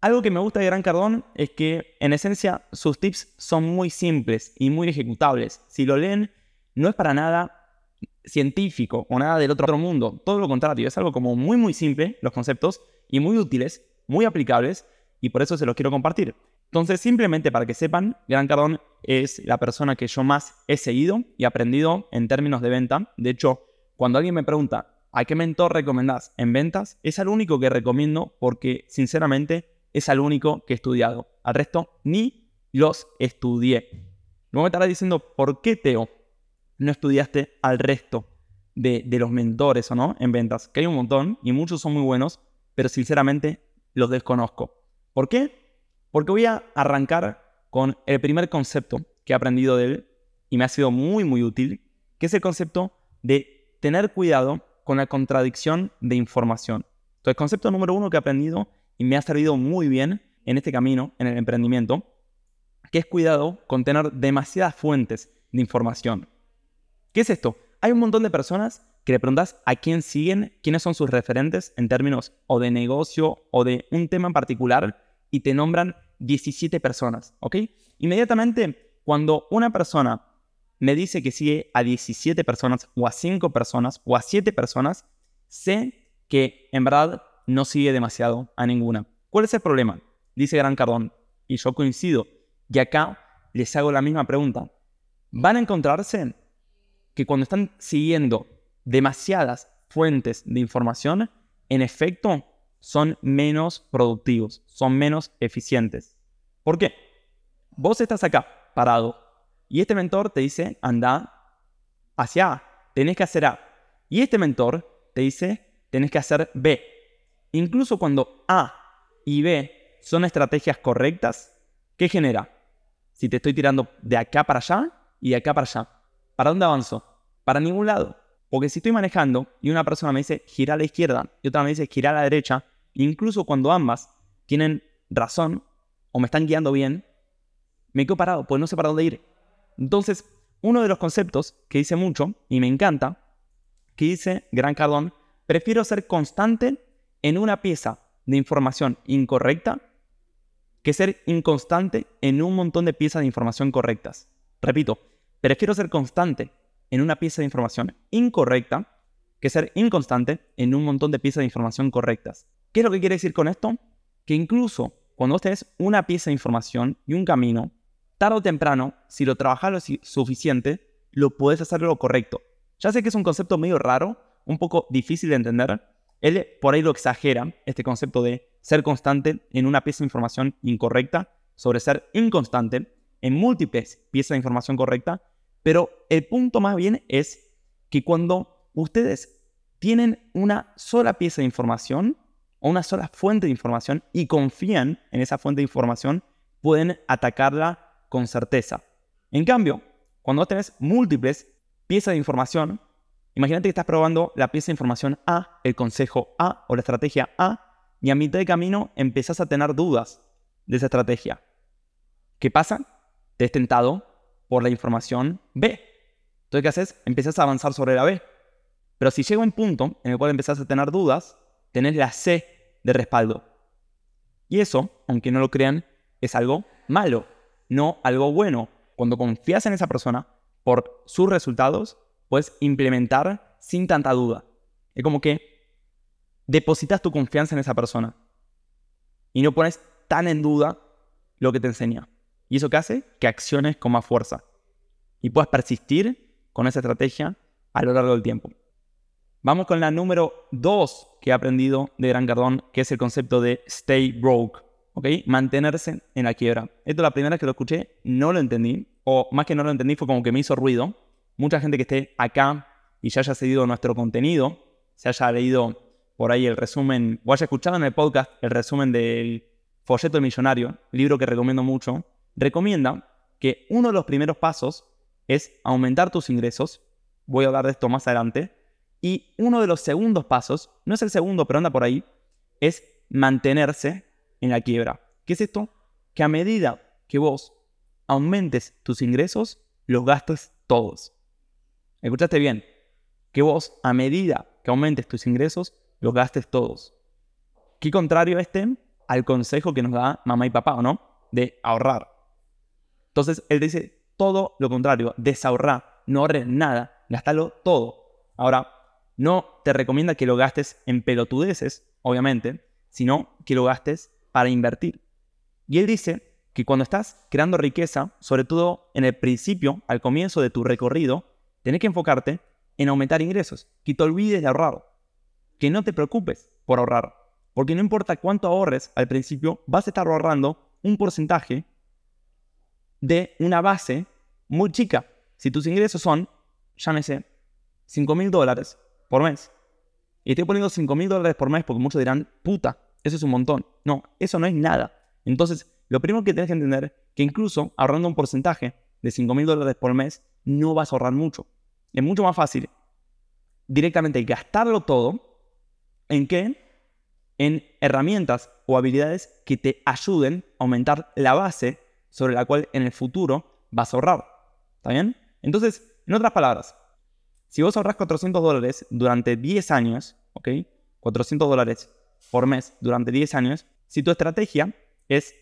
Algo que me gusta de Gran Cardón es que, en esencia, sus tips son muy simples y muy ejecutables. Si lo leen, no es para nada científico o nada del otro mundo. Todo lo contrario, es algo como muy, muy simple, los conceptos, y muy útiles, muy aplicables, y por eso se los quiero compartir. Entonces, simplemente para que sepan, Gran Cardón es la persona que yo más he seguido y aprendido en términos de venta. De hecho, cuando alguien me pregunta, ¿a qué mentor recomendás en ventas? Es el único que recomiendo porque, sinceramente, es al único que he estudiado. Al resto ni los estudié. Luego me estarás diciendo, ¿por qué Teo no estudiaste al resto de, de, los mentores o no en ventas? Que hay un montón y muchos son muy buenos, pero sinceramente los desconozco. ¿Por qué? Porque voy a arrancar con el primer concepto que he aprendido de él y me ha sido muy, muy útil, que es el concepto de tener cuidado con la contradicción de información. Entonces, concepto número uno que he aprendido y me ha servido muy bien en este camino, en el emprendimiento, que es cuidado con tener demasiadas fuentes de información. ¿Qué es esto? Hay un montón de personas que le preguntas a quién siguen, quiénes son sus referentes en términos o de negocio o de un tema en particular y te nombran 17 personas, ¿ok? Inmediatamente, cuando una persona me dice que sigue a 17 personas o a 5 personas o a 7 personas, sé que en verdad no sigue demasiado a ninguna. ¿Cuál es el problema? Dice Gran Cardón, y yo coincido, y acá les hago la misma pregunta. Van a encontrarse que cuando están siguiendo demasiadas fuentes de información, en efecto, son menos productivos, son menos eficientes. ¿Por qué? Vos estás acá, parado, y este mentor te dice, anda hacia A, tenés que hacer A. Y este mentor te dice, tenés que hacer B. Incluso cuando A y B son estrategias correctas, ¿qué genera? Si te estoy tirando de acá para allá y de acá para allá, ¿para dónde avanzo? Para ningún lado. Porque si estoy manejando y una persona me dice gira a la izquierda y otra me dice gira a la derecha, incluso cuando ambas tienen razón o me están guiando bien, me quedo parado, pues no sé para dónde ir. Entonces, uno de los conceptos que dice mucho y me encanta, que dice Gran Cardón, prefiero ser constante en una pieza de información incorrecta que ser inconstante en un montón de piezas de información correctas. Repito, prefiero ser constante en una pieza de información incorrecta que ser inconstante en un montón de piezas de información correctas. ¿Qué es lo que quiere decir con esto? Que incluso cuando tenés una pieza de información y un camino, tarde o temprano, si lo trabajas lo suficiente, lo puedes hacer lo correcto. Ya sé que es un concepto medio raro, un poco difícil de entender, él por ahí lo exagera, este concepto de ser constante en una pieza de información incorrecta, sobre ser inconstante en múltiples piezas de información correcta, pero el punto más bien es que cuando ustedes tienen una sola pieza de información o una sola fuente de información y confían en esa fuente de información, pueden atacarla con certeza. En cambio, cuando tenés múltiples piezas de información, Imagínate que estás probando la pieza de información A, el consejo A o la estrategia A, y a mitad de camino empezás a tener dudas de esa estrategia. ¿Qué pasa? Te has tentado por la información B. Entonces, ¿qué haces? Empiezas a avanzar sobre la B. Pero si llega un punto en el cual empezás a tener dudas, tenés la C de respaldo. Y eso, aunque no lo crean, es algo malo, no algo bueno. Cuando confías en esa persona por sus resultados, puedes implementar sin tanta duda. Es como que depositas tu confianza en esa persona y no pones tan en duda lo que te enseña. ¿Y eso qué hace? Que acciones con más fuerza y puedas persistir con esa estrategia a lo largo del tiempo. Vamos con la número 2 que he aprendido de Gran Cardón, que es el concepto de stay broke, ¿ok? Mantenerse en la quiebra. Esto la primera vez que lo escuché no lo entendí, o más que no lo entendí fue como que me hizo ruido, mucha gente que esté acá y ya haya seguido nuestro contenido, se haya leído por ahí el resumen, o haya escuchado en el podcast el resumen del Folleto del Millonario, libro que recomiendo mucho, recomienda que uno de los primeros pasos es aumentar tus ingresos. Voy a hablar de esto más adelante. Y uno de los segundos pasos, no es el segundo, pero anda por ahí, es mantenerse en la quiebra. ¿Qué es esto? Que a medida que vos aumentes tus ingresos, los gastes todos. Escuchaste bien. Que vos, a medida que aumentes tus ingresos, los gastes todos. ¿Qué contrario este al consejo que nos da mamá y papá, ¿o no? De ahorrar. Entonces, él dice todo lo contrario, desahorrar, no ahorres nada, gastalo todo. Ahora, no te recomienda que lo gastes en pelotudeces, obviamente, sino que lo gastes para invertir. Y él dice que cuando estás creando riqueza, sobre todo en el principio, al comienzo de tu recorrido, tenés que enfocarte en aumentar ingresos, que te olvides de ahorrar, que no te preocupes por ahorrar, porque no importa cuánto ahorres al principio, vas a estar ahorrando un porcentaje de una base muy chica. Si tus ingresos son, llámese, 5 mil dólares por mes, y estoy poniendo 5 mil dólares por mes porque muchos dirán, puta, eso es un montón. No, eso no es nada. Entonces, lo primero que tienes que entender que incluso ahorrando un porcentaje de 5 mil dólares por mes, no vas a ahorrar mucho. Es mucho más fácil directamente gastarlo todo en qué? En herramientas o habilidades que te ayuden a aumentar la base sobre la cual en el futuro vas a ahorrar. ¿Está bien? Entonces, en otras palabras, si vos ahorras 400 dólares durante 10 años, ¿ok? 400 dólares por mes durante 10 años, si tu estrategia es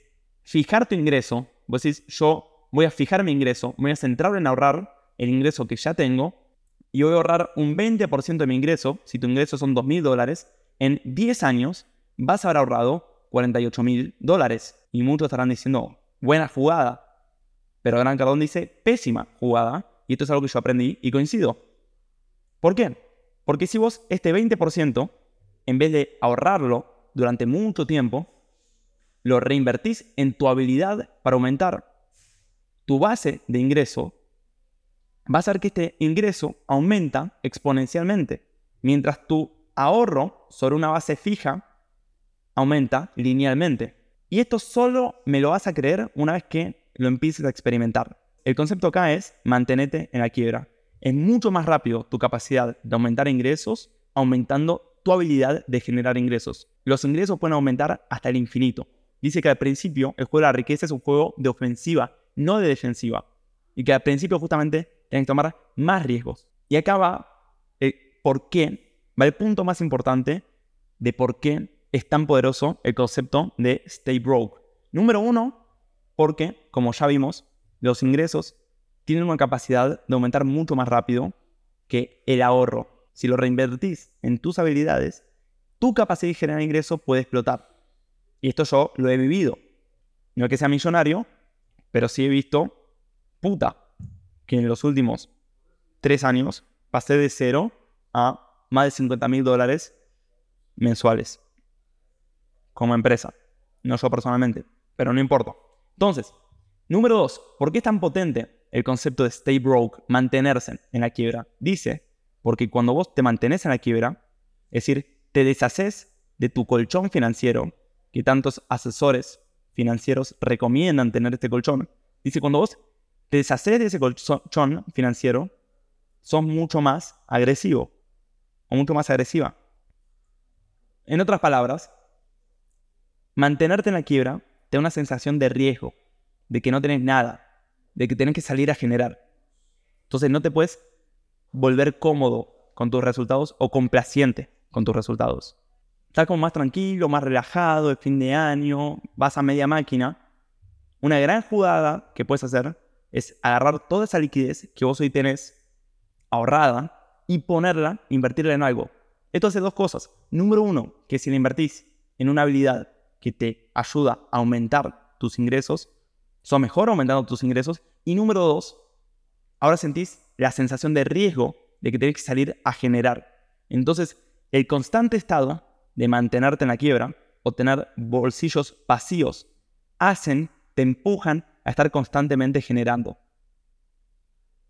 fijar tu ingreso, vos decís, yo voy a fijar mi ingreso, voy a centrar en ahorrar el ingreso que ya tengo y voy a ahorrar un 20% de mi ingreso, si tu ingreso son 2.000 dólares, en 10 años vas a haber ahorrado 48.000 dólares. Y muchos estarán diciendo, buena jugada. Pero Gran Cardón dice, pésima jugada. Y esto es algo que yo aprendí y coincido. ¿Por qué? Porque si vos este 20%, en vez de ahorrarlo durante mucho tiempo, lo reinvertís en tu habilidad para aumentar tu base de ingreso, vas a ver que este ingreso aumenta exponencialmente, mientras tu ahorro sobre una base fija aumenta linealmente. Y esto solo me lo vas a creer una vez que lo empieces a experimentar. El concepto acá es mantenerte en la quiebra. Es mucho más rápido tu capacidad de aumentar ingresos aumentando tu habilidad de generar ingresos. Los ingresos pueden aumentar hasta el infinito. Dice que al principio el juego de la riqueza es un juego de ofensiva, no de defensiva. Y que al principio justamente tienes que tomar más riesgos. Y acá va el por qué, va el punto más importante de por qué es tan poderoso el concepto de stay broke. Número uno, porque, como ya vimos, los ingresos tienen una capacidad de aumentar mucho más rápido que el ahorro. Si lo reinvertís en tus habilidades, tu capacidad de generar ingresos puede explotar. Y esto yo lo he vivido. No es que sea millonario, pero sí he visto, puta, que en los últimos tres años pasé de cero a más de 50 mil dólares mensuales como empresa. No yo personalmente, pero no importa. Entonces, número dos, ¿por qué es tan potente el concepto de stay broke, mantenerse en la quiebra? Dice, porque cuando vos te mantenés en la quiebra, es decir, te deshaces de tu colchón financiero, que tantos asesores financieros recomiendan tener este colchón. Dice, cuando vos te deshaces de ese colchón financiero, sos mucho más agresivo o mucho más agresiva. En otras palabras, Mantenerte en la quiebra te da una sensación de riesgo, de que no tenés nada, de que tenés que salir a generar. Entonces no te puedes volver cómodo con tus resultados o complaciente con tus resultados. Estás como más tranquilo, más relajado, el fin de año, vas a media máquina. Una gran jugada que puedes hacer es agarrar toda esa liquidez que vos hoy tenés ahorrada y ponerla, invertirla en algo. Esto hace dos cosas. Número uno, que si la invertís en una habilidad que te ayuda a aumentar tus ingresos, son mejor aumentando tus ingresos. Y número dos, ahora sentís la sensación de riesgo de que tienes que salir a generar. Entonces, el constante estado de mantenerte en la quiebra o tener bolsillos vacíos hacen, te empujan a estar constantemente generando.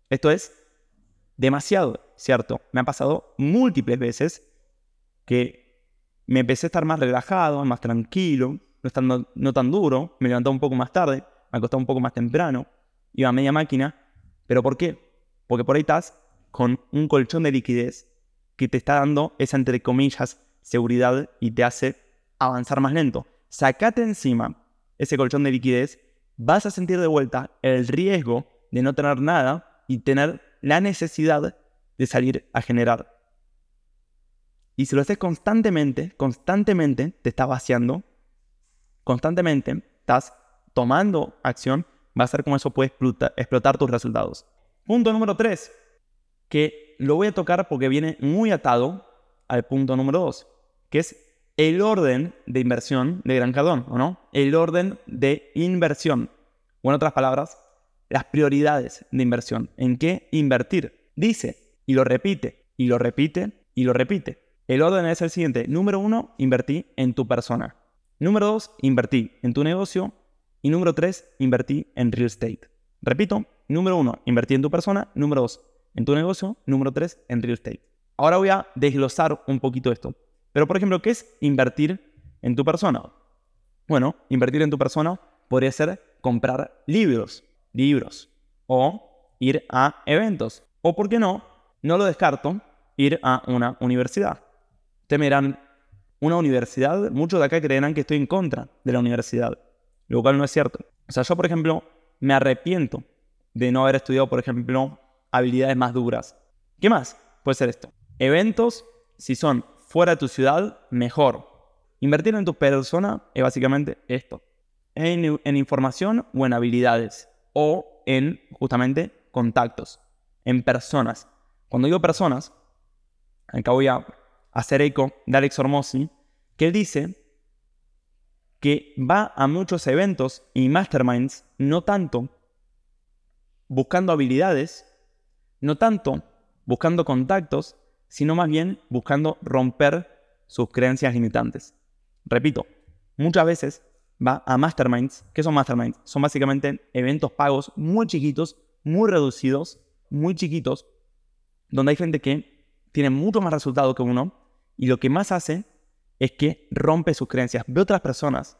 Esto es demasiado, ¿cierto? Me ha pasado múltiples veces que me empecé a estar más relajado, más tranquilo, no, no tan duro, me levantaba un poco más tarde, me acostaba un poco más temprano. iba a media máquina. ¿Pero por qué? Porque por ahí estás con un colchón de liquidez que te está dando esa, entre comillas, seguridad y te hace avanzar más lento. Sacate encima ese colchón de liquidez, vas a sentir de vuelta el riesgo de no tener nada y tener la necesidad de salir a generar. Y si lo haces constantemente, constantemente te estás vaciando, constantemente estás tomando acción, va a ser como eso puede explotar, explotar tus resultados. Punto número 3, que lo voy a tocar porque viene muy atado al punto número 2, que es el orden de inversión de Gran Cardón, ¿o no? El orden de inversión. O en otras palabras, las prioridades de inversión. ¿En qué invertir? Dice, y lo repite, y lo repite, y lo repite. El orden es el siguiente. Número uno, invertí en tu persona. Número dos, invertí en tu negocio. Y número tres, invertí en real estate. Repito, número uno, invertí en tu persona. Número dos, en tu negocio. Número tres, en real estate. Ahora voy a desglosar un poquito esto. Pero, por ejemplo, ¿qué es invertir en tu persona? Bueno, invertir en tu persona podría ser comprar libros, libros, o ir a eventos. O, ¿por qué no? No lo descarto, ir a una universidad. Ustedes me dirán, una universidad, muchos de acá creerán que estoy en contra de la universidad, lo cual no es cierto. O sea, yo, por ejemplo, me arrepiento de no haber estudiado, por ejemplo, habilidades más duras. ¿Qué más? Puede ser esto. Eventos, si son fuera de tu ciudad, mejor. Invertir en tu persona es básicamente esto. En, información o en habilidades. O en justamente contactos. En personas. Cuando digo personas, acá voy a hacer eco de Alex Hormozzi, que él dice que va a muchos eventos y masterminds, no tanto buscando habilidades, no tanto buscando contactos, sino más bien buscando romper sus creencias limitantes. Repito, muchas veces va a masterminds. ¿Qué son masterminds? Son básicamente eventos pagos muy chiquitos, muy reducidos, muy chiquitos, donde hay gente que tiene mucho más resultado que uno y lo que más hace es que rompe sus creencias. Ve otras personas,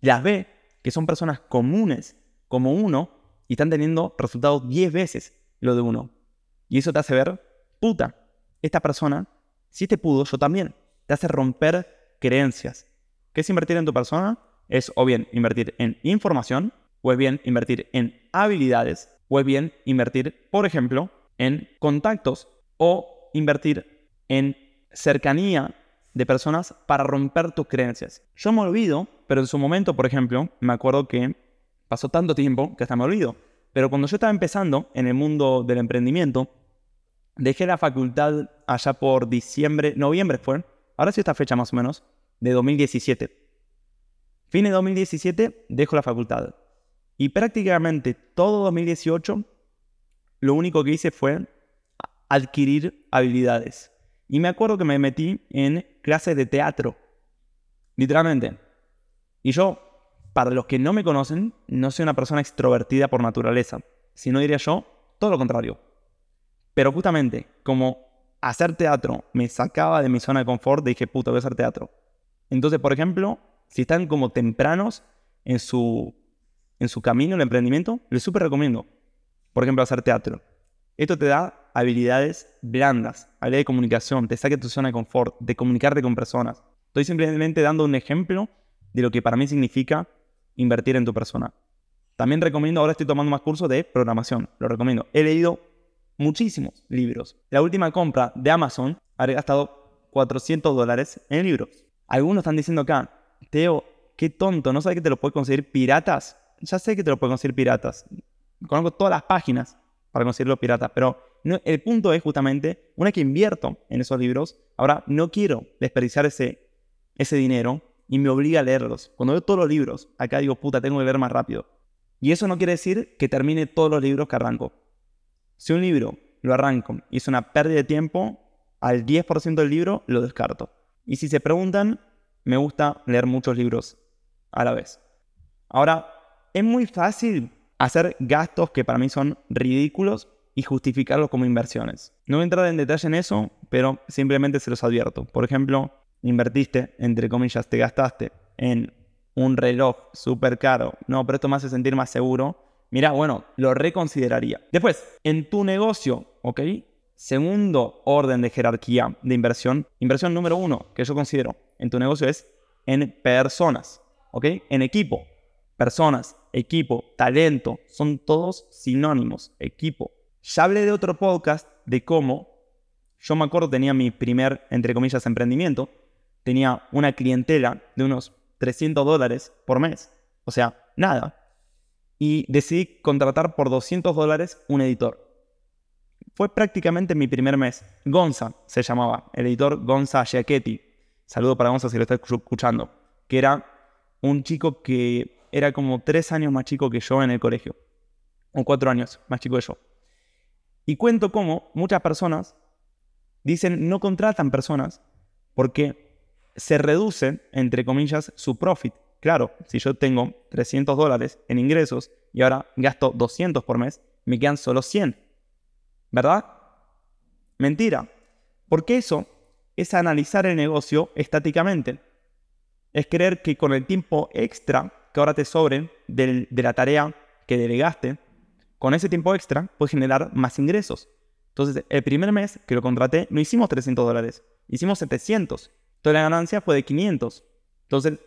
las ve que son personas comunes como uno y están teniendo resultados 10 veces lo de uno. Y eso te hace ver, puta, esta persona, si te pudo, yo también. Te hace romper creencias. ¿Qué es invertir en tu persona? Es o bien invertir en información, o es bien invertir en habilidades, o es bien invertir, por ejemplo, en contactos, o invertir en cercanía de personas para romper tus creencias. Yo me olvido, pero en su momento, por ejemplo, me acuerdo que pasó tanto tiempo que hasta me olvido. Pero cuando yo estaba empezando en el mundo del emprendimiento, Dejé la facultad allá por diciembre, noviembre fue, ahora sí esta fecha más o menos, de 2017. Fin de 2017 dejo la facultad. Y prácticamente todo 2018 lo único que hice fue adquirir habilidades. Y me acuerdo que me metí en clases de teatro. Literalmente. Y yo, para los que no me conocen, no soy una persona extrovertida por naturaleza. Si no diría yo, todo lo contrario. Pero justamente, como hacer teatro me sacaba de mi zona de confort, dije, puta, voy a hacer teatro. Entonces, por ejemplo, si están como tempranos en su, en su camino, el emprendimiento, les súper recomiendo, por ejemplo, hacer teatro. Esto te da habilidades blandas, habilidades de comunicación, te saca de tu zona de confort, de comunicarte con personas. Estoy simplemente dando un ejemplo de lo que para mí significa invertir en tu persona. También recomiendo, ahora estoy tomando más cursos de programación, lo recomiendo. He leído muchísimos libros. La última compra de Amazon habría gastado 400 dólares en libros. Algunos están diciendo acá, Teo, qué tonto, ¿no sabes que te lo puedes conseguir piratas? Ya sé que te lo puedes conseguir piratas. Conozco todas las páginas para conseguirlo piratas, pero el punto es justamente, una vez que invierto en esos libros, ahora no quiero desperdiciar ese, ese dinero y me obliga a leerlos. Cuando veo todos los libros, acá digo, puta, tengo que leer más rápido. Y eso no quiere decir que termine todos los libros que arranco. Si un libro lo arranco y es una pérdida de tiempo, al 10% del libro lo descarto. Y si se preguntan, me gusta leer muchos libros a la vez. Ahora, es muy fácil hacer gastos que para mí son ridículos y justificarlos como inversiones. No voy a entrar en detalle en eso, pero simplemente se los advierto. Por ejemplo, invertiste, entre comillas, te gastaste en un reloj súper caro. No, pero esto me hace sentir más seguro mira, bueno, lo reconsideraría. Después, en tu negocio, ¿ok? Segundo orden de jerarquía de inversión, inversión número uno que yo considero en tu negocio es en personas, ¿ok? En equipo. Personas, equipo, talento, son todos sinónimos, equipo. Ya hablé de otro podcast de cómo yo me acuerdo tenía mi primer, entre comillas, emprendimiento, tenía una clientela de unos 300 dólares por mes, o sea, nada. Y decidí contratar por 200 dólares un editor. Fue prácticamente mi primer mes. Gonza se llamaba, el editor Gonza Giacchetti. Saludo para Gonza si lo está escuchando. Que era un chico que era como tres años más chico que yo en el colegio. O cuatro años más chico que yo. Y cuento cómo muchas personas dicen no contratan personas porque se reduce, entre comillas, su profit. Claro, si yo tengo 300 dólares en ingresos y ahora gasto 200 por mes, me quedan solo 100. ¿Verdad? Mentira. Porque eso es analizar el negocio estáticamente. Es creer que con el tiempo extra que ahora te sobre de la tarea que delegaste, con ese tiempo extra puedes generar más ingresos. Entonces, el primer mes que lo contraté, no hicimos 300 dólares, hicimos 700. Toda la ganancia fue de 500. Entonces,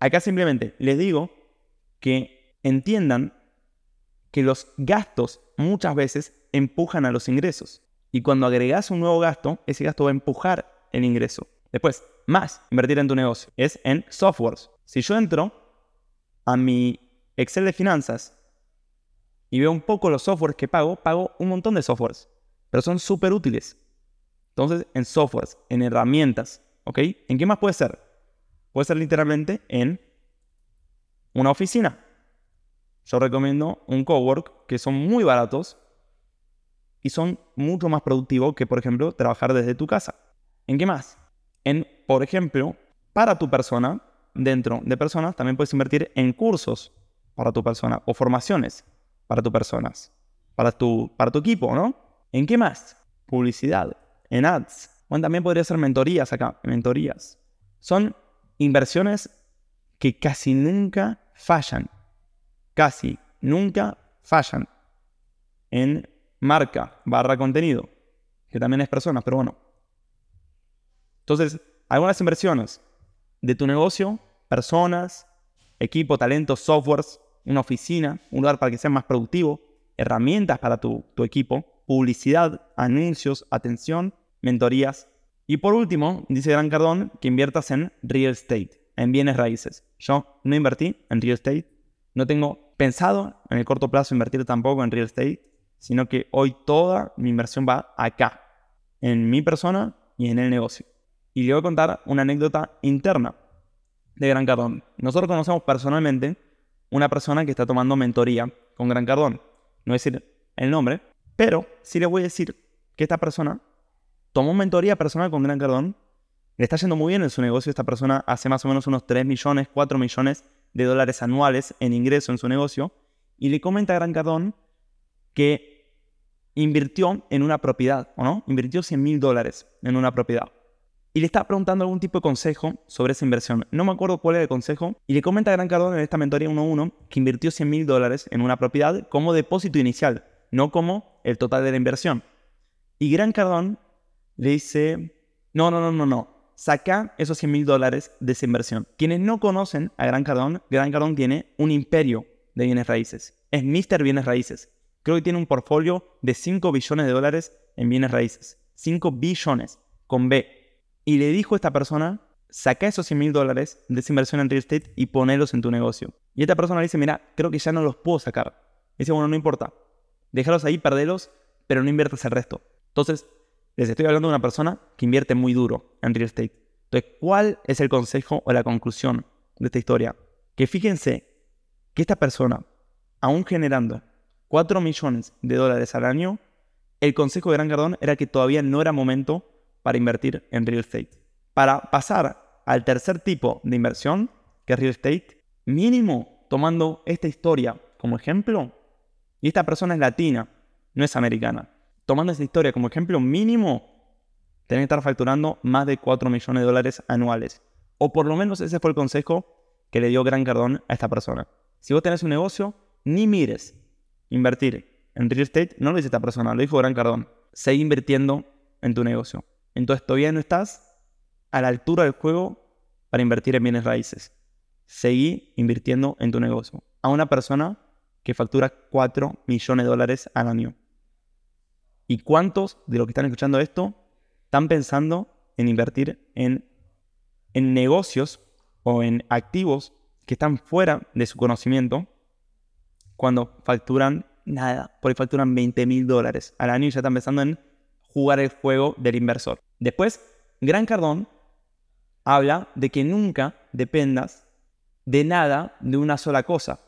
acá simplemente les digo que entiendan que los gastos muchas veces empujan a los ingresos. Y cuando agregas un nuevo gasto, ese gasto va a empujar el ingreso. Después, más invertir en tu negocio es en softwares. Si yo entro a mi Excel de finanzas y veo un poco los softwares que pago, pago un montón de softwares, pero son súper útiles. Entonces, en softwares, en herramientas, ¿ok? ¿En qué más puede ser? Puede ser literalmente en una oficina. Yo recomiendo un cowork que son muy baratos y son mucho más productivos que, por ejemplo, trabajar desde tu casa. ¿En qué más? En, por ejemplo, para tu persona, dentro de personas, también puedes invertir en cursos para tu persona o formaciones para tus personas, para tu, para tu equipo, ¿no? ¿En qué más? Publicidad, en ads. Bueno, también podría ser mentorías acá, mentorías. Son inversiones que casi nunca fallan. Casi nunca fallan. En marca barra contenido, que también es personas, pero bueno. Entonces, algunas inversiones de tu negocio, personas, equipo, talento, softwares, una oficina, un lugar para que sea más productivo, herramientas para tu, tu equipo, publicidad, anuncios, atención, mentorías. Y por último, dice Gran Cardón que inviertas en real estate, en bienes raíces. Yo no invertí en real estate, no tengo pensado en el corto plazo invertir tampoco en real estate, sino que hoy toda mi inversión va acá, en mi persona y en el negocio. Y le voy a contar una anécdota interna de Gran Cardón. Nosotros conocemos personalmente una persona que está tomando mentoría con Gran Cardón. No voy a decir el nombre, pero sí le voy a decir que esta persona tomó mentoría personal con Gran Cardón. Le está yendo muy bien en su negocio. Esta persona hace más o menos unos 3 millones, 4 millones de dólares anuales en ingreso en su negocio. Y le comenta a Gran Cardón que invirtió en una propiedad, ¿o no? Invirtió 100 mil dólares en una propiedad y le está preguntando algún tipo de consejo sobre esa inversión. No me acuerdo cuál era el consejo. Y le comenta a Gran Cardón en esta mentoría 1-1 que invirtió 100 mil dólares en una propiedad como depósito inicial, no como el total de la inversión. Y Gran Cardón le dice, no, no, no, no, no. Saca esos 100 mil dólares de esa inversión. Quienes no conocen a Gran Cardón, Gran Cardón tiene un imperio de bienes raíces. Es Mr. Bienes Raíces. Creo que tiene un portfolio de 5 billones de dólares en bienes raíces. 5 billones con B y le dijo a esta persona, saca esos 100 mil dólares de esa inversión en real estate y ponelos en tu negocio. Y esta persona le dice, mira, creo que ya no los puedo sacar. dice, bueno, no importa. Déjalos ahí, perdelos, pero no inviertas el resto. Entonces, les estoy hablando de una persona que invierte muy duro en real estate. Entonces, ¿cuál es el consejo o la conclusión de esta historia? Que fíjense que esta persona, aún generando 4 millones de dólares al año, el consejo de Gran Cardón era que todavía no era momento para invertir en real estate. Para pasar al tercer tipo de inversión, que es real estate, mínimo tomando esta historia como ejemplo, y esta persona es latina, no es americana, tomando esta historia como ejemplo, mínimo tiene que estar facturando más de 4 millones de dólares anuales. O por lo menos ese fue el consejo que le dio Gran Cardón a esta persona. Si vos tenés un negocio, ni mires invertir en real estate, no lo dice esta persona, lo dijo Gran Cardón. Seguí invirtiendo en tu negocio. Entonces todavía no estás a la altura del juego para invertir en bienes raíces. Seguí invirtiendo en tu negocio. A una persona que factura 4 millones de dólares al año. ¿Y cuántos de los que están escuchando esto están pensando en invertir en, en negocios o en activos que están fuera de su conocimiento cuando facturan nada? Por ahí facturan 20 mil dólares al año y ya están pensando en jugar el juego del inversor. Después, Gran Cardón habla de que nunca dependas de nada de una sola cosa.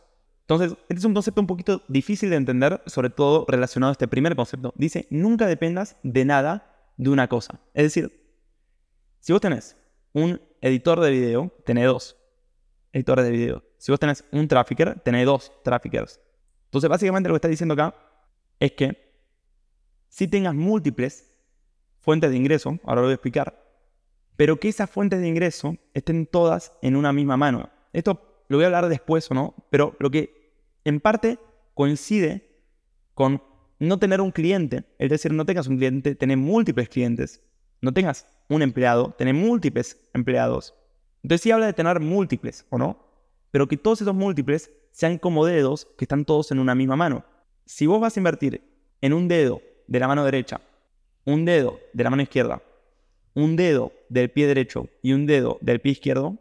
Entonces, este es un concepto un poquito difícil de entender, sobre todo relacionado a este primer concepto. Dice, nunca dependas de nada de una cosa. Es decir, si vos tenés un editor de video, tenés dos editores de video. Si vos tenés un trafficker, tenés dos traffickers. Entonces, básicamente lo que está diciendo acá es que si tengas múltiples fuentes de ingreso, ahora lo voy a explicar, pero que esas fuentes de ingreso estén todas en una misma mano. Esto lo voy a hablar después no, pero lo que en parte coincide con no tener un cliente, es decir, no tengas un cliente, tener múltiples clientes, no tengas un empleado, tener múltiples empleados. Entonces sí habla de tener múltiples, ¿o no? Pero que todos esos múltiples sean como dedos que están todos en una misma mano. Si vos vas a invertir en un dedo de la mano derecha, un dedo de la mano izquierda, un dedo del pie derecho y un dedo del pie izquierdo,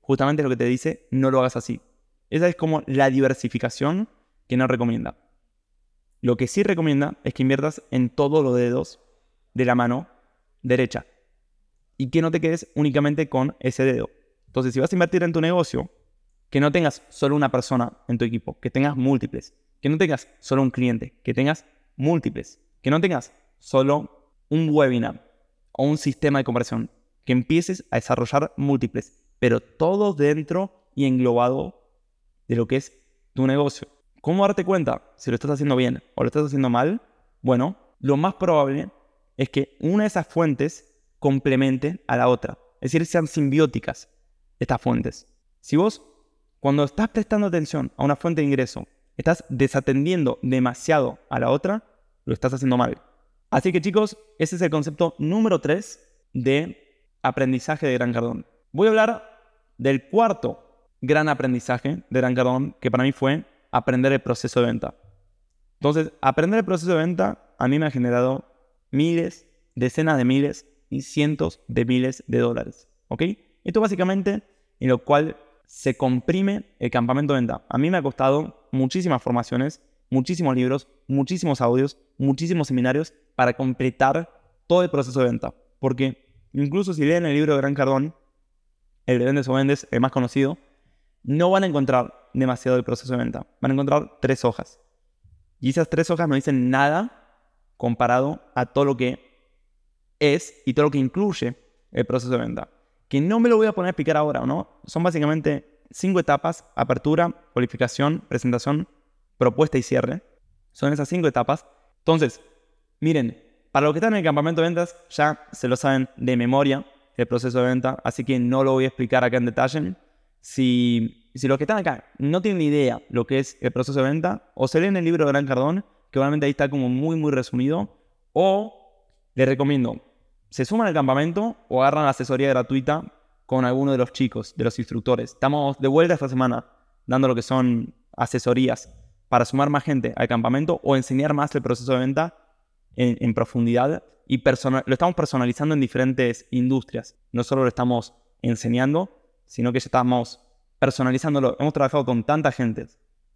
justamente lo que te dice, no lo hagas así. Esa es como la diversificación que no recomienda. Lo que sí recomienda es que inviertas en todos los dedos de la mano derecha y que no te quedes únicamente con ese dedo. Entonces, si vas a invertir en tu negocio, que no tengas solo una persona en tu equipo, que tengas múltiples, que no tengas solo un cliente, que tengas múltiples, que no tengas solo un webinar, o un sistema de conversión, que empieces a desarrollar múltiples, pero todo dentro y englobado de lo que es tu negocio. ¿Cómo darte cuenta si lo estás haciendo bien o lo estás haciendo mal? Bueno, lo más probable es que una de esas fuentes complemente a la otra, es decir, sean simbióticas estas fuentes. Si vos, cuando estás prestando atención a una fuente de ingreso, estás desatendiendo demasiado a la otra, lo estás haciendo mal. Así que chicos, ese es el concepto número 3 de aprendizaje de Gran Cardón. Voy a hablar del cuarto gran aprendizaje de Gran Cardón, que para mí fue aprender el proceso de venta. Entonces, aprender el proceso de venta a mí me ha generado miles, decenas de miles y cientos de miles de dólares. ¿Ok? Esto básicamente en lo cual se comprime el campamento de venta. A mí me ha costado muchísimas formaciones, muchísimos libros, muchísimos audios, muchísimos seminarios para completar todo el proceso de venta. Porque incluso si leen el libro de Gran Cardón, el de Vendes o Vendes, el más conocido, no van a encontrar demasiado el proceso de venta. Van a encontrar tres hojas. Y esas tres hojas no dicen nada comparado a todo lo que es y todo lo que incluye el proceso de venta. Que no me lo voy a poner a explicar ahora, ¿no? Son básicamente cinco etapas, apertura, cualificación, presentación, propuesta y cierre. Son esas cinco etapas. Entonces, miren, para los que están en el campamento de ventas ya se lo saben de memoria el proceso de venta, así que no lo voy a explicar acá en detalle. Si, si los que están acá no tienen idea lo que es el proceso de venta, o se leen el libro de Gran Cardón, que obviamente ahí está como muy, muy resumido, o les recomiendo, se suman al campamento o agarran la asesoría gratuita con alguno de los chicos, de los instructores. Estamos de vuelta esta semana dando lo que son asesorías para sumar más gente al campamento o enseñar más el proceso de venta en, profundidad y lo estamos personalizando en diferentes industrias. No solo lo estamos enseñando, sino que ya estamos personalizándolo. Hemos trabajado con tanta gente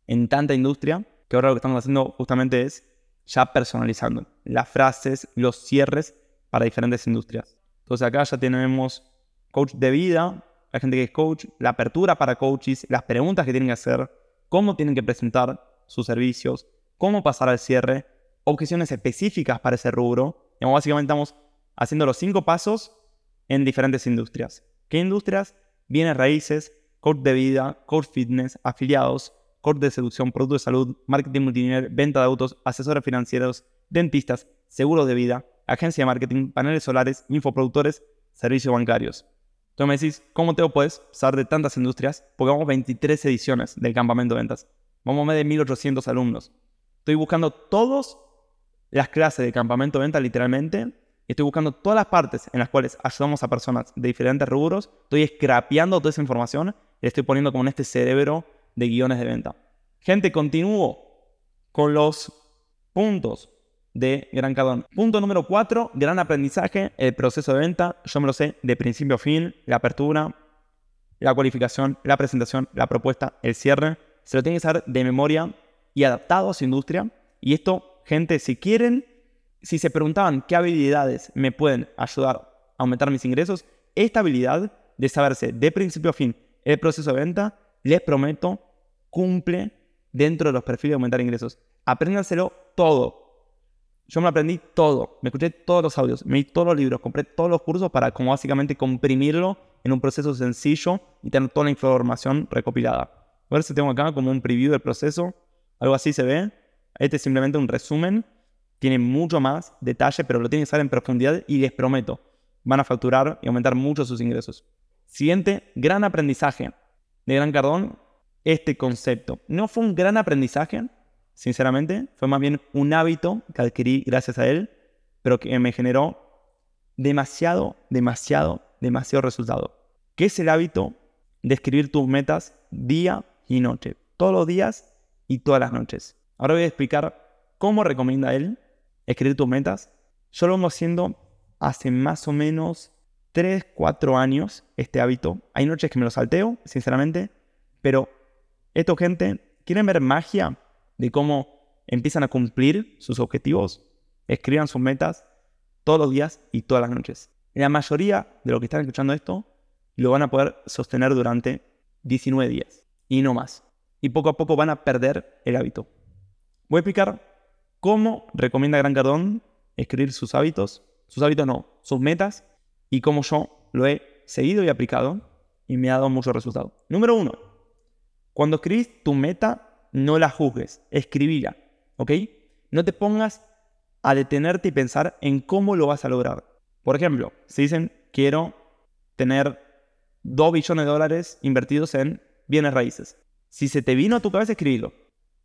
en tanta industria que ahora lo que estamos haciendo justamente es ya personalizando las frases, los cierres para diferentes industrias. Entonces acá ya tenemos coach de vida, la gente que es coach, la apertura para coaches, las preguntas que tienen que hacer, cómo tienen que presentar sus servicios, cómo pasar al cierre, objeciones específicas para ese rubro. Y básicamente estamos haciendo los cinco pasos en diferentes industrias. ¿Qué industrias? Bienes raíces, coach de vida, coach fitness, afiliados, coach de seducción, producto de salud, marketing multinivel, venta de autos, asesores financieros, dentistas, seguros de vida, agencia de marketing, paneles solares, infoproductores, servicios bancarios. Entonces me decís, ¿cómo te puedes usar de tantas industrias? Porque vamos 23 ediciones del campamento de ventas. Vamos a más de 1800 alumnos. Estoy buscando todas las clases de campamento de venta literalmente. Estoy buscando todas las partes en las cuales ayudamos a personas de diferentes rubros. Estoy scrapeando toda esa información y estoy poniendo como en este cerebro de guiones de venta. Gente, continúo con los puntos de Gran Cardón. Punto número 4, gran aprendizaje, el proceso de venta. Yo me lo sé de principio a fin, la apertura, la cualificación, la presentación, la propuesta, el cierre. Se lo tiene que saber de memoria y adaptado a su industria. Y esto, gente, si quieren, si se preguntaban qué habilidades me pueden ayudar a aumentar mis ingresos, esta habilidad de saberse de principio a fin el proceso de venta, les prometo, cumple dentro de los perfiles de aumentar ingresos. Apréndanselo todo. Yo me aprendí todo, me escuché todos los audios, me di todos los libros, compré todos los cursos para como básicamente comprimirlo en un proceso sencillo y tener toda la información recopilada. A ver si tengo acá como un preview del proceso, algo así se ve. Este es simplemente un resumen, tiene mucho más detalle, pero lo tienen que saber en profundidad y les prometo, van a facturar y aumentar mucho sus ingresos. Siguiente, gran aprendizaje de Gran Cardón, este concepto. No fue un gran aprendizaje, sinceramente, fue más bien un hábito que adquirí gracias a él, pero que me generó demasiado, demasiado, demasiado resultado. ¿Qué es el hábito de escribir tus metas día y noche? Todos los días y todas las noches. Ahora voy a explicar cómo recomienda él escribir tus metas. Yo lo vengo haciendo hace más o menos 3, 4 años este hábito. Hay noches que me lo salteo, sinceramente, pero esto, gente, ¿quieren ver magia de cómo empiezan a cumplir sus objetivos? Escriban sus metas todos los días y todas las noches. La mayoría de los que están escuchando esto lo van a poder sostener durante 19 días y no más. Y poco a poco van a perder el hábito. Voy a explicar cómo recomienda Gran Cardón escribir sus hábitos, sus hábitos no, sus metas y cómo yo lo he seguido y aplicado y me ha dado mucho resultado. Número uno, cuando escribís tu meta, no la juzgues, escribíla, ¿ok? No te pongas a detenerte y pensar en cómo lo vas a lograr. Por ejemplo, si dicen, quiero tener 2 billones de dólares invertidos en bienes raíces. Si se te vino a tu cabeza, escribilo.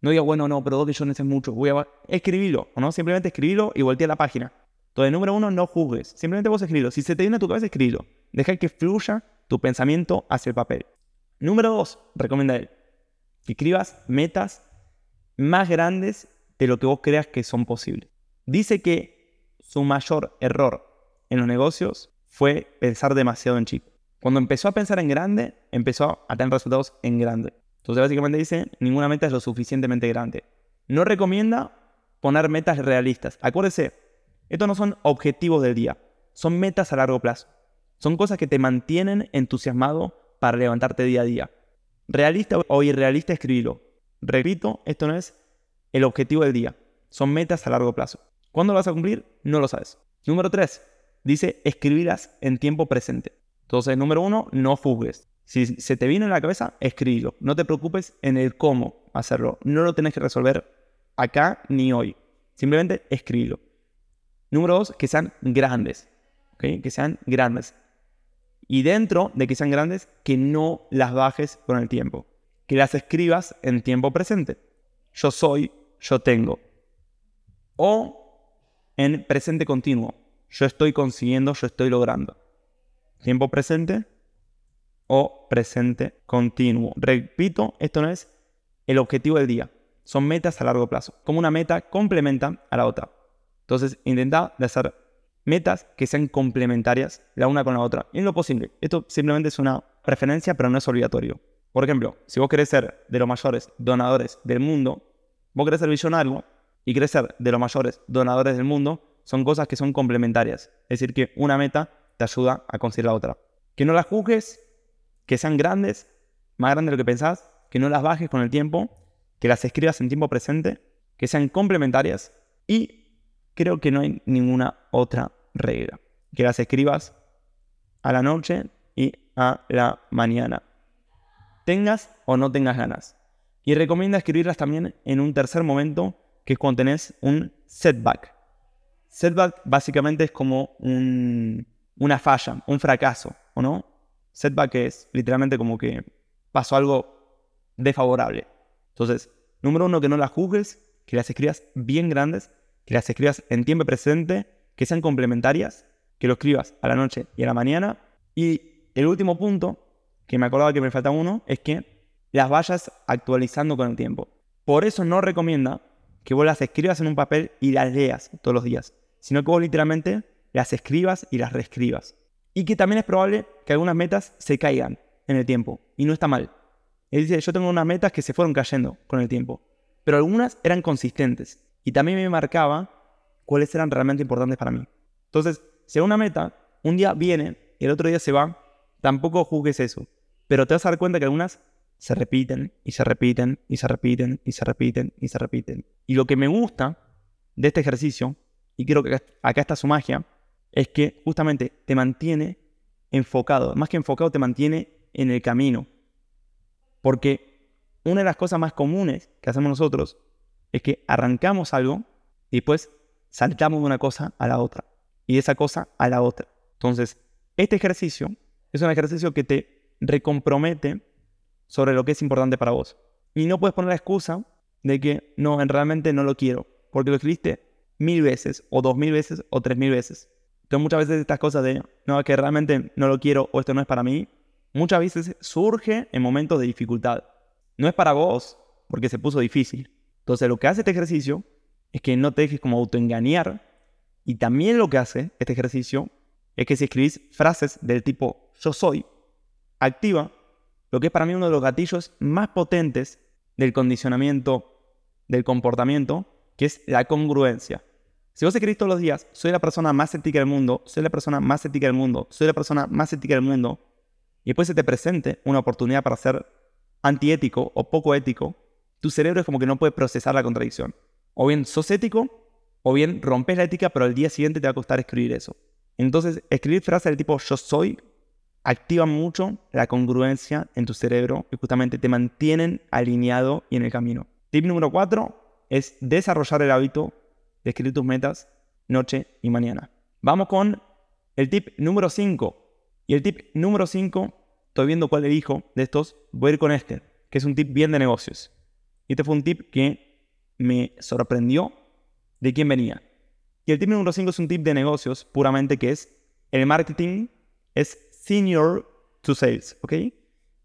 No digas, bueno, no, pero 2 billones es mucho. Voy a escribilo, ¿o no? Simplemente escribilo y voltea la página. Entonces, número uno, no juzgues. Simplemente vos escribilo. Si se te viene a tu cabeza, escribilo. Deja que fluya tu pensamiento hacia el papel. Número dos, recomienda él. Que escribas metas más grandes de lo que vos creas que son posibles. Dice que su mayor error en los negocios fue pensar demasiado en chico. Cuando empezó a pensar en grande, empezó a tener resultados en grande. Entonces básicamente dice, ninguna meta es lo suficientemente grande. No recomienda poner metas realistas. Acuérdese, estos no son objetivos del día, son metas a largo plazo. Son cosas que te mantienen entusiasmado para levantarte día a día. Realista o irrealista, escribilo. Repito, esto no es el objetivo del día, son metas a largo plazo. ¿Cuándo lo vas a cumplir? No lo sabes. Número 3. Dice escribirlas en tiempo presente. Entonces, número 1, no fugues. Si se te viene en la cabeza, escríbelo. No te preocupes en el cómo hacerlo. No lo tenés que resolver acá ni hoy. Simplemente escríbelo. Número dos, que sean grandes. Que sean grandes. Y dentro de que sean grandes, que no las bajes con el tiempo. Que las escribas en tiempo presente. Yo soy, yo tengo. O en presente continuo. Yo estoy consiguiendo, yo estoy logrando. Tiempo presente o presente continuo. Repito, esto no es el objetivo del día. Son metas a largo plazo. Como una meta complementa a la otra. Entonces, intenta de hacer metas que sean complementarias la una con la otra, en lo posible. Esto simplemente es una preferencia, pero no es obligatorio. Por ejemplo, si vos querés ser de los mayores donadores del mundo, vos querés ser millonario y querés ser de los mayores donadores del mundo, son cosas que son complementarias. Es decir, que una meta te ayuda a conseguir la otra. Que no las juzgues, que sean grandes, más grandes de lo que pensás, que no las bajes con el tiempo, que las escribas en tiempo presente, que sean complementarias y creo que no hay ninguna otra regla. Que las escribas a la noche y a la mañana. Tengas o no tengas ganas. Y recomienda escribirlas también en un tercer momento, que es cuando tenés un setback. Setback básicamente es como una falla, un fracaso, ¿o no? Setback es literalmente como que pasó algo desfavorable. Entonces, número uno, que no la juzgues, que las escribas bien grandes, que las escribas en tiempo presente, que sean complementarias, que lo escribas a la noche y a la mañana. Y el último punto, que me acordaba que me falta uno, es que las vayas actualizando con el tiempo. Por eso no recomienda que vos las escribas en un papel y las leas todos los días, sino que vos literalmente las escribas y las reescribas. Y que también es probable que algunas metas se caigan en el tiempo, y no está mal. Él dice, yo tengo unas metas que se fueron cayendo con el tiempo, pero algunas eran consistentes, y también me marcaba cuáles eran realmente importantes para mí. Entonces, si una meta un día viene y el otro día se va, tampoco juzgues eso, pero te vas a dar cuenta que algunas se repiten y se repiten y se repiten y se repiten y se repiten. Y lo que me gusta de este ejercicio, y creo que acá está su magia, es que justamente te mantiene enfocado. Más que enfocado, te mantiene en el camino. Porque una de las cosas más comunes que hacemos nosotros es que arrancamos algo y después saltamos de una cosa a la otra. Y de esa cosa a la otra. Entonces, este ejercicio es un ejercicio que te recompromete sobre lo que es importante para vos. Y no puedes poner la excusa de que no, en realmente no lo quiero, porque lo escribiste mil veces, o dos mil veces, o tres mil veces. Entonces muchas veces estas cosas de, no, que realmente no lo quiero o esto no es para mí, muchas veces surge en momentos de dificultad. No es para vos, porque se puso difícil. Entonces lo que hace este ejercicio es que no te dejes como autoengañar. Y también lo que hace este ejercicio es que si escribís frases del tipo yo soy, activa lo que es para mí uno de los gatillos más potentes del condicionamiento del comportamiento, que es la congruencia. Si vos escribís todos los días, soy la persona más ética del mundo, soy la persona más ética del mundo, soy la persona más ética del mundo, y después se te presente una oportunidad para ser antiético o poco ético, tu cerebro es como que no puede procesar la contradicción. O bien sos ético, o bien rompes la ética, pero al día siguiente te va a costar escribir eso. Entonces, escribir frases del tipo yo soy activan mucho la congruencia en tu cerebro y justamente te mantienen alineado y en el camino. Tip número 4 es desarrollar el hábito de escribir tus metas noche y mañana. Vamos con el tip número 5. Y el tip número 5, estoy viendo cuál elijo de estos, voy a ir con este, que es un tip bien de negocios. Y este fue un tip que me sorprendió de quién venía. Y el tip número 5 es un tip de negocios puramente que es el marketing es senior to sales, ¿ok?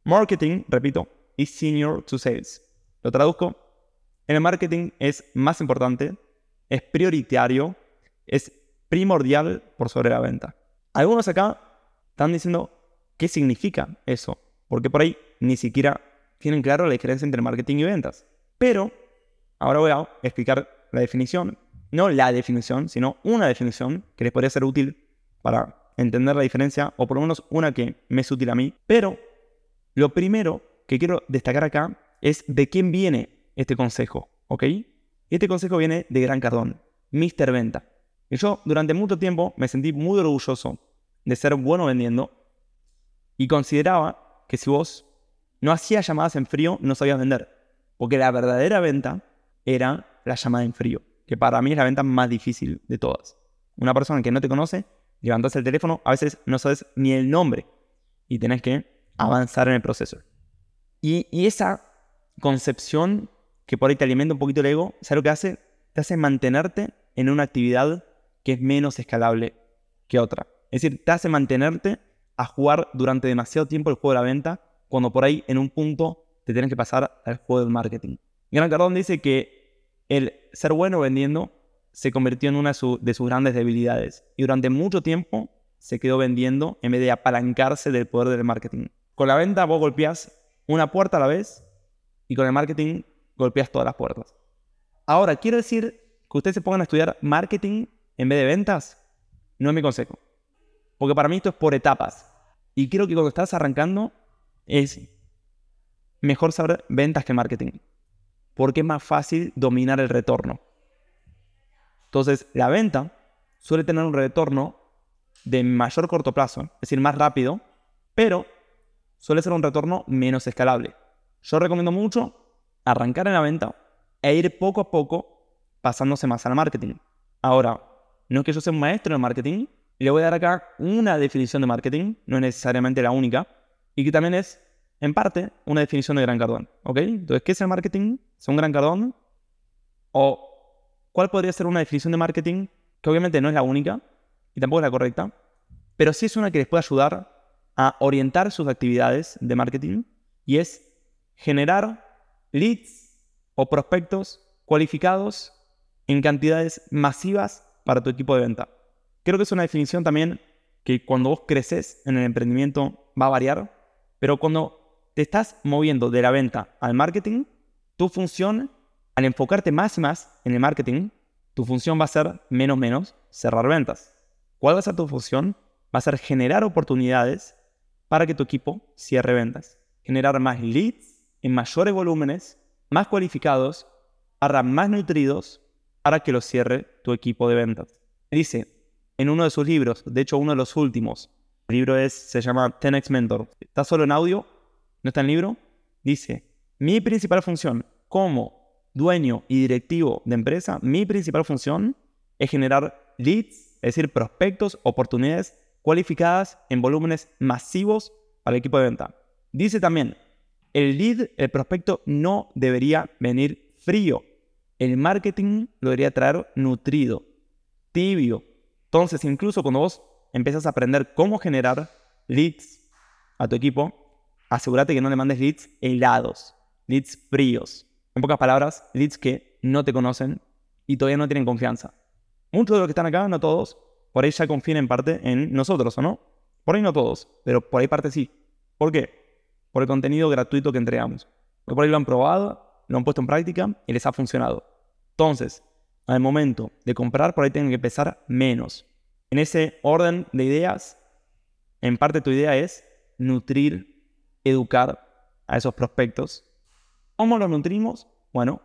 Marketing, repito, is senior to sales. Lo traduzco. El marketing es más importante, es prioritario, es primordial por sobre la venta. Algunos acá están diciendo qué significa eso, porque por ahí ni siquiera tienen claro la diferencia entre marketing y ventas. Pero ahora voy a explicar la definición, no la definición, sino una definición que les podría ser útil para entender la diferencia, o por lo menos una que me es útil a mí. Pero lo primero que quiero destacar acá es de quién viene este consejo, ¿ok? Este consejo viene de Gran Cardón, Mr. Venta. Y yo durante mucho tiempo me sentí muy orgulloso de ser bueno vendiendo y consideraba que si vos no hacías llamadas en frío, no sabías vender. Porque la verdadera venta era la llamada en frío, que para mí es la venta más difícil de todas. Una persona que no te conoce levantas el teléfono, a veces no sabes ni el nombre y tenés que avanzar en el proceso. Y, esa concepción que por ahí te alimenta un poquito el ego, ¿sabes lo que hace? Te hace mantenerte en una actividad que es menos escalable que otra. Es decir, te hace mantenerte a jugar durante demasiado tiempo el juego de la venta, cuando por ahí en un punto te tienes que pasar al juego del marketing. Gran Cardón dice que el ser bueno vendiendo se convirtió en una de sus grandes debilidades y durante mucho tiempo se quedó vendiendo en vez de apalancarse del poder del marketing. Con la venta vos golpeás una puerta a la vez y con el marketing golpeas todas las puertas. Ahora, quiero decir que ustedes se pongan a estudiar marketing en vez de ventas, no es mi consejo. Porque para mí esto es por etapas. Y creo que cuando estás arrancando es mejor saber ventas que marketing. Porque es más fácil dominar el retorno. Entonces, la venta suele tener un retorno de mayor corto plazo, es decir, más rápido, pero suele ser un retorno menos escalable. Yo recomiendo mucho arrancar en la venta e ir poco a poco pasándose más al marketing. Ahora, no es que yo sea un maestro en marketing, le voy a dar acá una definición de marketing, no es necesariamente la única, y que también es, en parte, una definición de Gran Cardón. ¿Ok? Entonces, ¿qué es el marketing? Es un Gran Cardón o cuál podría ser una definición de marketing que obviamente no es la única y tampoco es la correcta, pero sí es una que les puede ayudar a orientar sus actividades de marketing y es generar leads o prospectos cualificados en cantidades masivas para tu equipo de venta. Creo que es una definición también que cuando vos creces en el emprendimiento va a variar, pero cuando te estás moviendo de la venta al marketing, tu función, al enfocarte más y más en el marketing, tu función va a ser menos menos cerrar ventas. ¿Cuál va a ser tu función? Va a ser generar oportunidades para que tu equipo cierre ventas. Generar más leads en mayores volúmenes, más cualificados, para más nutridos, para que los cierre tu equipo de ventas. Dice en uno de sus libros, de hecho uno de los últimos, el libro es, se llama 10x Mentor. Está solo en audio, no está en libro. Dice, mi principal función como dueño y directivo de empresa, mi principal función es generar leads, es decir, prospectos, oportunidades cualificadas en volúmenes masivos para el equipo de venta. Dice también, el lead, el prospecto, no debería venir frío. El marketing lo debería traer nutrido, tibio. Entonces, incluso cuando vos empiezas a aprender cómo generar leads a tu equipo, asegúrate que no le mandes leads helados, leads fríos. En pocas palabras, leads que no te conocen y todavía no tienen confianza. Muchos de los que están acá, no todos, por ahí ya confían en parte en nosotros, ¿o no? Por ahí no todos, pero por ahí parte sí. ¿Por qué? Por el contenido gratuito que entregamos. Por ahí lo han probado, lo han puesto en práctica y les ha funcionado. Entonces, al momento de comprar, por ahí tienen que pesar menos. En ese orden de ideas, en parte tu idea es nutrir, educar a esos prospectos. ¿Cómo los nutrimos? Bueno,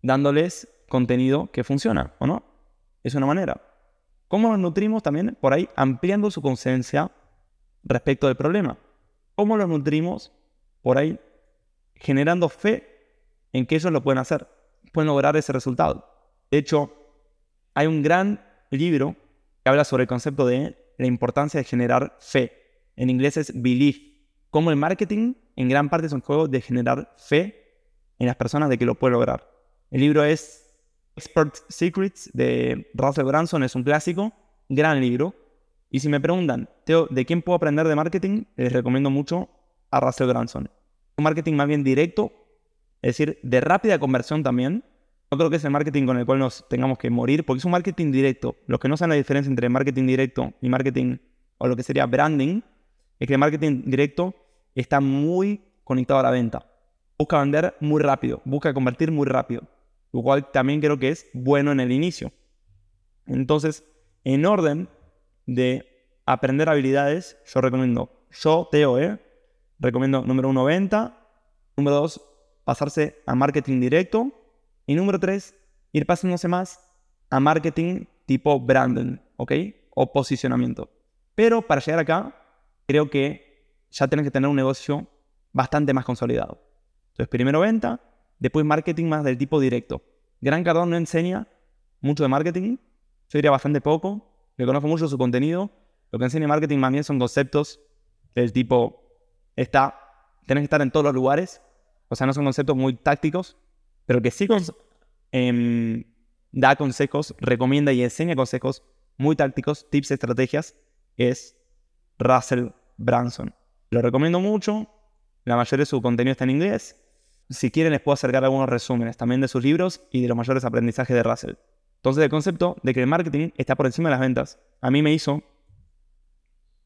dándoles contenido que funciona, ¿o no? Es una manera. ¿Cómo los nutrimos también? Por ahí ampliando su conciencia respecto del problema. ¿Cómo los nutrimos? Por ahí generando fe en que ellos lo pueden hacer, pueden lograr ese resultado. De hecho, hay un gran libro que habla sobre el concepto de la importancia de generar fe. En inglés es belief. Cómo el marketing en gran parte es un juego de generar fe en las personas de que lo puede lograr. El libro es Expert Secrets de Russell Branson es un clásico, gran libro. Y si me preguntan, Teo, ¿de quién puedo aprender de marketing? Les recomiendo mucho a Russell Branson. Un marketing más bien directo, es decir, de rápida conversión también. No creo que es el marketing con el cual nos tengamos que morir, porque es un marketing directo. Los que no saben la diferencia entre marketing directo y marketing, o lo que sería branding, es que el marketing directo está muy conectado a la venta. Busca vender muy rápido, busca convertir muy rápido lo cual también creo que es bueno en el inicio. Entonces, en orden de aprender habilidades, yo recomiendo, yo, Teo, ¿eh? recomiendo número uno, venta, número dos, pasarse a marketing directo, y número tres, ir pasándose más a marketing tipo branding, ¿ok? O posicionamiento. Pero para llegar acá, creo que ya tienes que tener un negocio bastante más consolidado. Entonces, primero venta, Después marketing más del tipo directo. Gran Cardón no enseña mucho de marketing, yo diría bastante poco, le conozco mucho su contenido. Lo que enseña marketing más bien son conceptos del tipo, está, tenés que estar en todos los lugares, o sea, no son conceptos muy tácticos, pero que sí em, da consejos, recomienda y enseña consejos muy tácticos, tips, estrategias, es Russell Branson. Lo recomiendo mucho, la mayoría de su contenido está en inglés, si quieren les puedo acercar algunos resúmenes también de sus libros y de los mayores aprendizajes de Russell. Entonces el concepto de que el marketing está por encima de las ventas, a mí me hizo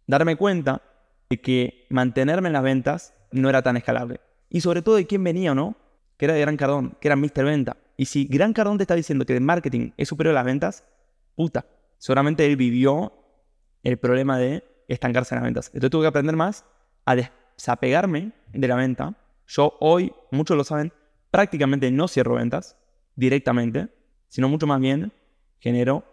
darme cuenta de que mantenerme en las ventas no era tan escalable. Y sobre todo de quién venía o no, que era de Gran Cardón, que era Mr. Venta. Y si Gran Cardón te está diciendo que el marketing es superior a las ventas, puta, seguramente él vivió el problema de estancarse en las ventas. Entonces tuve que aprender más a desapegarme de la venta yo hoy, muchos lo saben, prácticamente no cierro ventas directamente, sino mucho más bien genero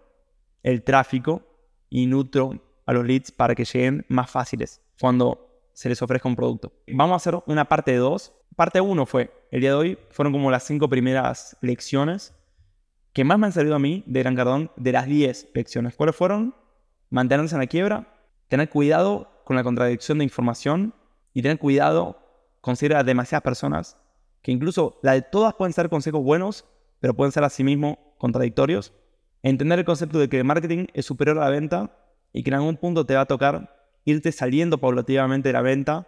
el tráfico y nutro a los leads para que lleguen más fáciles cuando se les ofrezca un producto. Vamos a hacer una parte de dos. Parte uno fue, el día de hoy, fueron como las cinco primeras lecciones que más me han salido a mí de Gran Cardón de las 10 lecciones. ¿Cuáles fueron? Mantenerse en la quiebra, tener cuidado con la contradicción de información y tener cuidado considera demasiadas personas, que incluso la de todas pueden ser consejos buenos, pero pueden ser asimismo contradictorios. Entender el concepto de que el marketing es superior a la venta y que en algún punto te va a tocar irte saliendo paulativamente de la venta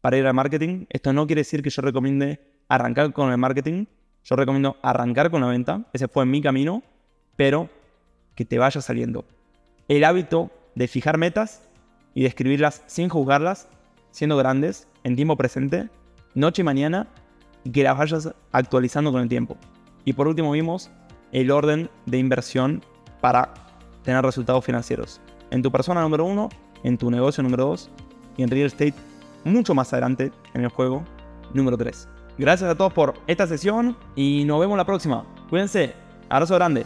para ir al marketing. Esto no quiere decir que yo recomiende arrancar con el marketing. Yo recomiendo arrancar con la venta. Ese fue mi camino, pero que te vaya saliendo. El hábito de fijar metas y de escribirlas sin juzgarlas, siendo grandes, en tiempo presente, noche y mañana, y que las vayas actualizando con el tiempo. Y por último vimos el orden de inversión para tener resultados financieros. En tu persona número uno, en tu negocio número dos y en real estate mucho más adelante en el juego número 3. Gracias a todos por esta sesión y nos vemos la próxima. Cuídense. Abrazo grande.